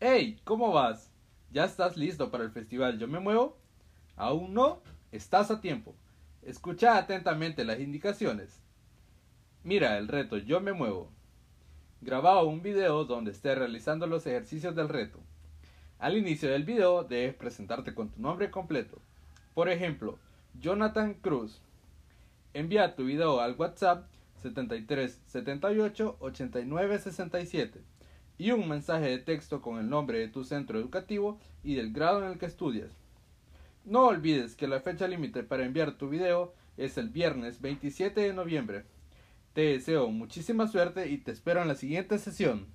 Hey, ¿cómo vas? ¿Ya estás listo para el festival Yo Me Muevo? ¿Aún no? Estás a tiempo. Escucha atentamente las indicaciones. Mira el reto Yo Me Muevo. Graba un video donde estés realizando los ejercicios del reto. Al inicio del video debes presentarte con tu nombre completo. Por ejemplo, Jonathan Cruz. Envía tu video al WhatsApp 73 78 89 67 y un mensaje de texto con el nombre de tu centro educativo y del grado en el que estudias. No olvides que la fecha límite para enviar tu video es el viernes 27 de noviembre. Te deseo muchísima suerte y te espero en la siguiente sesión.